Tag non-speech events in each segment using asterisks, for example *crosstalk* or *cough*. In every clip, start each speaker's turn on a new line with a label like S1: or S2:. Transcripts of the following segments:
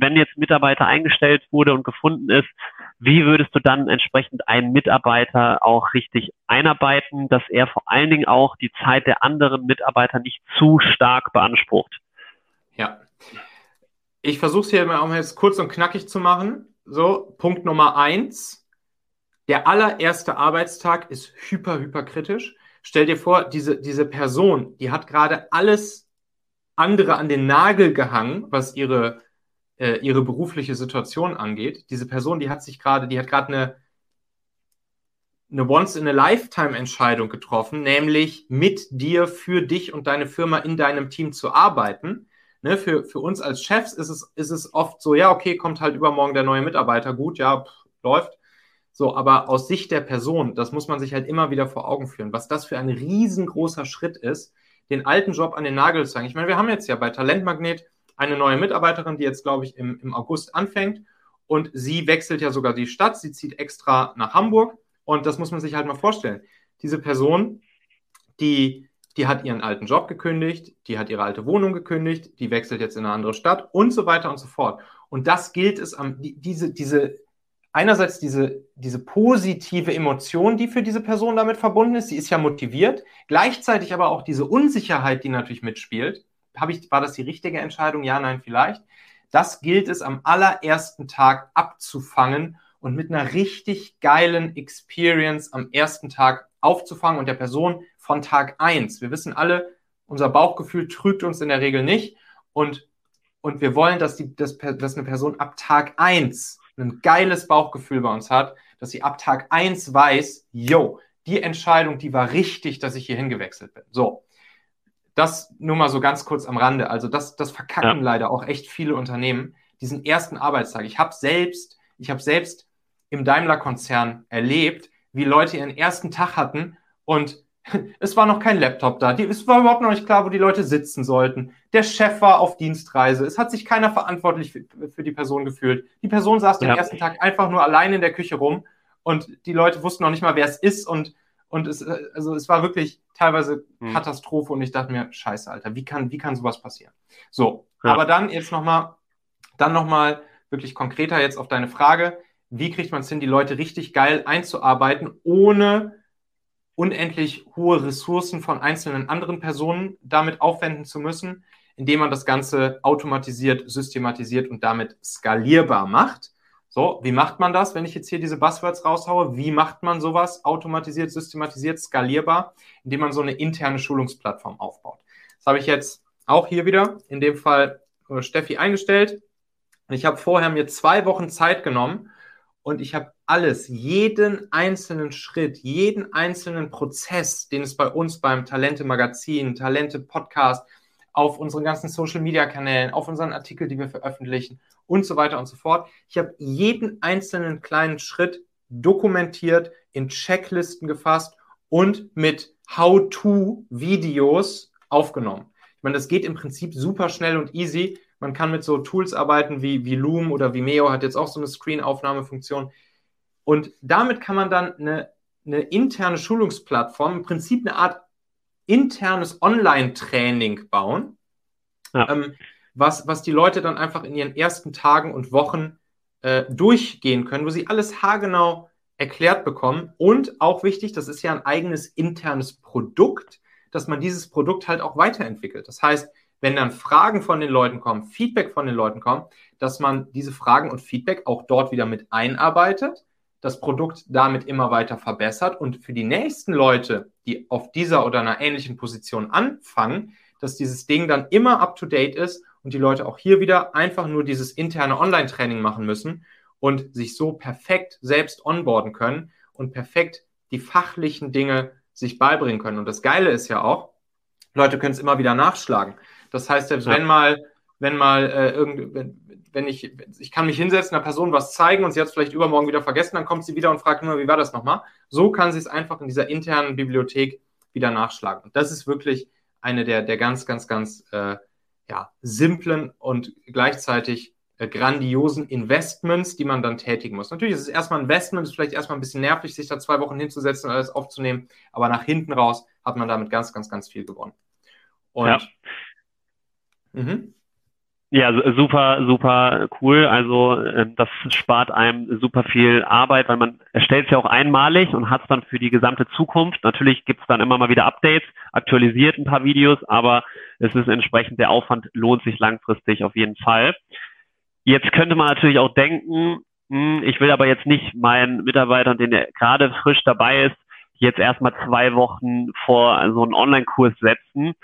S1: wenn jetzt Mitarbeiter eingestellt wurde und gefunden ist, wie würdest du dann entsprechend einen Mitarbeiter auch richtig einarbeiten, dass er vor allen Dingen auch die Zeit der anderen Mitarbeiter nicht zu stark beansprucht?
S2: Ja. Ich versuche es hier mal kurz und knackig zu machen. So, Punkt Nummer eins. Der allererste Arbeitstag ist hyper, hyper kritisch. Stell dir vor, diese, diese Person, die hat gerade alles andere an den Nagel gehangen, was ihre, äh, ihre berufliche Situation angeht. Diese Person, die hat sich gerade, die hat gerade eine, eine Once-in-a-Lifetime-Entscheidung getroffen, nämlich mit dir, für dich und deine Firma in deinem Team zu arbeiten. Ne, für, für uns als Chefs ist es, ist es oft so, ja, okay, kommt halt übermorgen der neue Mitarbeiter, gut, ja, pff, läuft. So, aber aus Sicht der Person, das muss man sich halt immer wieder vor Augen führen, was das für ein riesengroßer Schritt ist, den alten Job an den Nagel zu zeigen. Ich meine, wir haben jetzt ja bei Talentmagnet eine neue Mitarbeiterin, die jetzt, glaube ich, im, im August anfängt und sie wechselt ja sogar die Stadt, sie zieht extra nach Hamburg und das muss man sich halt mal vorstellen. Diese Person, die, die hat ihren alten Job gekündigt, die hat ihre alte Wohnung gekündigt, die wechselt jetzt in eine andere Stadt und so weiter und so fort. Und das gilt es am, die, diese, diese einerseits diese, diese positive Emotion, die für diese Person damit verbunden ist, sie ist ja motiviert, gleichzeitig aber auch diese Unsicherheit, die natürlich mitspielt. Habe ich, war das die richtige Entscheidung? Ja, nein, vielleicht. Das gilt es am allerersten Tag abzufangen und mit einer richtig geilen Experience am ersten Tag aufzufangen und der Person von Tag eins. Wir wissen alle, unser Bauchgefühl trügt uns in der Regel nicht und, und wir wollen, dass, die, dass, dass eine Person ab Tag eins ein geiles Bauchgefühl bei uns hat, dass sie ab Tag eins weiß, yo, die Entscheidung, die war richtig, dass ich hier hingewechselt bin. So. Das nur mal so ganz kurz am Rande. Also das, das verkacken ja. leider auch echt viele Unternehmen, diesen ersten Arbeitstag. Ich habe selbst, ich habe selbst im Daimler-Konzern erlebt, wie Leute ihren ersten Tag hatten und *laughs* es war noch kein Laptop da. es war überhaupt noch nicht klar, wo die Leute sitzen sollten. Der Chef war auf Dienstreise. Es hat sich keiner verantwortlich für, für die Person gefühlt. Die Person saß ja. den ersten Tag einfach nur allein in der Küche rum und die Leute wussten noch nicht mal, wer es ist und und es, also es war wirklich teilweise hm. Katastrophe und ich dachte mir, scheiße, Alter, wie kann, wie kann sowas passieren? So, ja. aber dann jetzt nochmal, dann nochmal wirklich konkreter jetzt auf deine Frage, wie kriegt man es hin, die Leute richtig geil einzuarbeiten, ohne unendlich hohe Ressourcen von einzelnen anderen Personen damit aufwenden zu müssen, indem man das Ganze automatisiert, systematisiert und damit skalierbar macht. So, wie macht man das, wenn ich jetzt hier diese Buzzwords raushaue? Wie macht man sowas automatisiert, systematisiert, skalierbar? Indem man so eine interne Schulungsplattform aufbaut. Das habe ich jetzt auch hier wieder, in dem Fall äh, Steffi eingestellt. Ich habe vorher mir zwei Wochen Zeit genommen und ich habe alles, jeden einzelnen Schritt, jeden einzelnen Prozess, den es bei uns beim Talente Magazin, Talente Podcast, auf unseren ganzen Social Media Kanälen, auf unseren Artikel, die wir veröffentlichen und so weiter und so fort. Ich habe jeden einzelnen kleinen Schritt dokumentiert, in Checklisten gefasst und mit How-to-Videos aufgenommen. Ich meine, das geht im Prinzip super schnell und easy. Man kann mit so Tools arbeiten wie, wie Loom oder Vimeo hat jetzt auch so eine Screen-Aufnahmefunktion. Und damit kann man dann eine, eine interne Schulungsplattform, im Prinzip eine Art internes Online-Training bauen, ja. ähm, was, was die Leute dann einfach in ihren ersten Tagen und Wochen äh, durchgehen können, wo sie alles haargenau erklärt bekommen. Und auch wichtig, das ist ja ein eigenes internes Produkt, dass man dieses Produkt halt auch weiterentwickelt. Das heißt, wenn dann Fragen von den Leuten kommen, Feedback von den Leuten kommt, dass man diese Fragen und Feedback auch dort wieder mit einarbeitet das Produkt damit immer weiter verbessert und für die nächsten Leute, die auf dieser oder einer ähnlichen Position anfangen, dass dieses Ding dann immer up-to-date ist und die Leute auch hier wieder einfach nur dieses interne Online-Training machen müssen und sich so perfekt selbst onboarden können und perfekt die fachlichen Dinge sich beibringen können. Und das Geile ist ja auch, Leute können es immer wieder nachschlagen. Das heißt, selbst ja. wenn mal, wenn mal äh, irgend, wenn ich, ich kann mich hinsetzen, einer Person was zeigen und sie hat es vielleicht übermorgen wieder vergessen, dann kommt sie wieder und fragt nur, wie war das nochmal? So kann sie es einfach in dieser internen Bibliothek wieder nachschlagen. Und das ist wirklich eine der, der ganz, ganz, ganz äh, ja, simplen und gleichzeitig äh, grandiosen Investments, die man dann tätigen muss. Natürlich ist es erstmal ein Investment, ist vielleicht erstmal ein bisschen nervig, sich da zwei Wochen hinzusetzen und alles aufzunehmen, aber nach hinten raus hat man damit ganz, ganz, ganz viel gewonnen. Und
S1: ja. Mhm. Ja, super, super cool. Also ähm, das spart einem super viel Arbeit, weil man erstellt es ja auch einmalig und hat es dann für die gesamte Zukunft. Natürlich gibt es dann immer mal wieder Updates, aktualisiert ein paar Videos, aber es ist entsprechend, der Aufwand lohnt sich langfristig auf jeden Fall. Jetzt könnte man natürlich auch denken, hm, ich will aber jetzt nicht meinen Mitarbeitern, den der gerade frisch dabei ist, jetzt erstmal zwei Wochen vor so einen Online-Kurs setzen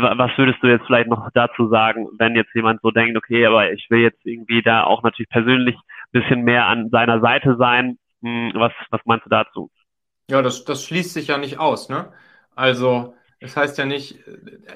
S1: was würdest du jetzt vielleicht noch dazu sagen, wenn jetzt jemand so denkt, okay, aber ich will jetzt irgendwie da auch natürlich persönlich ein bisschen mehr an seiner Seite sein. Hm, was, was meinst du dazu?
S2: Ja, das, das schließt sich ja nicht aus, ne? Also, das heißt ja nicht,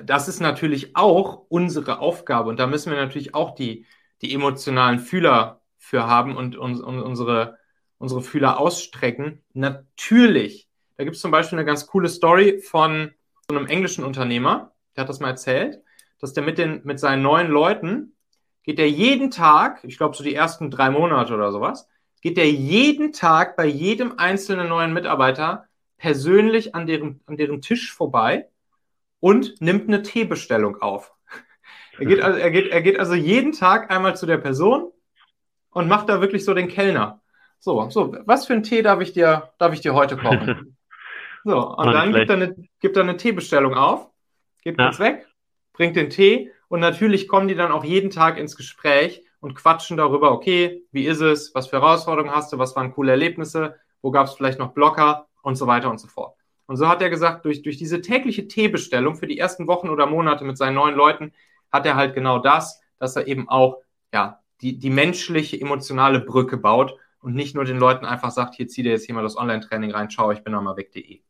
S2: das ist natürlich auch unsere Aufgabe und da müssen wir natürlich auch die, die emotionalen Fühler für haben und, und, und unsere, unsere Fühler ausstrecken. Natürlich. Da gibt es zum Beispiel eine ganz coole Story von so einem englischen Unternehmer, der hat das mal erzählt, dass der mit, den, mit seinen neuen Leuten, geht er jeden Tag, ich glaube so die ersten drei Monate oder sowas, geht er jeden Tag bei jedem einzelnen neuen Mitarbeiter persönlich an deren, an deren Tisch vorbei und nimmt eine Teebestellung auf. Er geht, also, er, geht, er geht also jeden Tag einmal zu der Person und macht da wirklich so den Kellner. So, so, was für einen Tee darf ich dir, darf ich dir heute kochen? *laughs* So, und dann gibt er, eine, gibt er eine Teebestellung auf geht ja. kurz weg, bringt den Tee und natürlich kommen die dann auch jeden Tag ins Gespräch und quatschen darüber, okay, wie ist es, was für Herausforderungen hast du, was waren coole Erlebnisse, wo gab es vielleicht noch Blocker und so weiter und so fort. Und so hat er gesagt, durch, durch diese tägliche Teebestellung für die ersten Wochen oder Monate mit seinen neuen Leuten hat er halt genau das, dass er eben auch ja, die, die menschliche, emotionale Brücke baut und nicht nur den Leuten einfach sagt, hier zieh dir jetzt hier mal das Online-Training rein, schau, ich bin nochmal weg.de.